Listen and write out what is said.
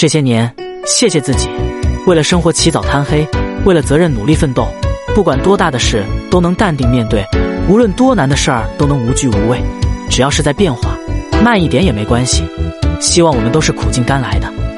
这些年谢谢自己为了生活起早贪黑为了责任努力奋斗不管多大的事都能淡定面对无论多难的事儿都能无惧无畏只要是在变化慢一点也没关系。希望我们都是苦尽甘来的。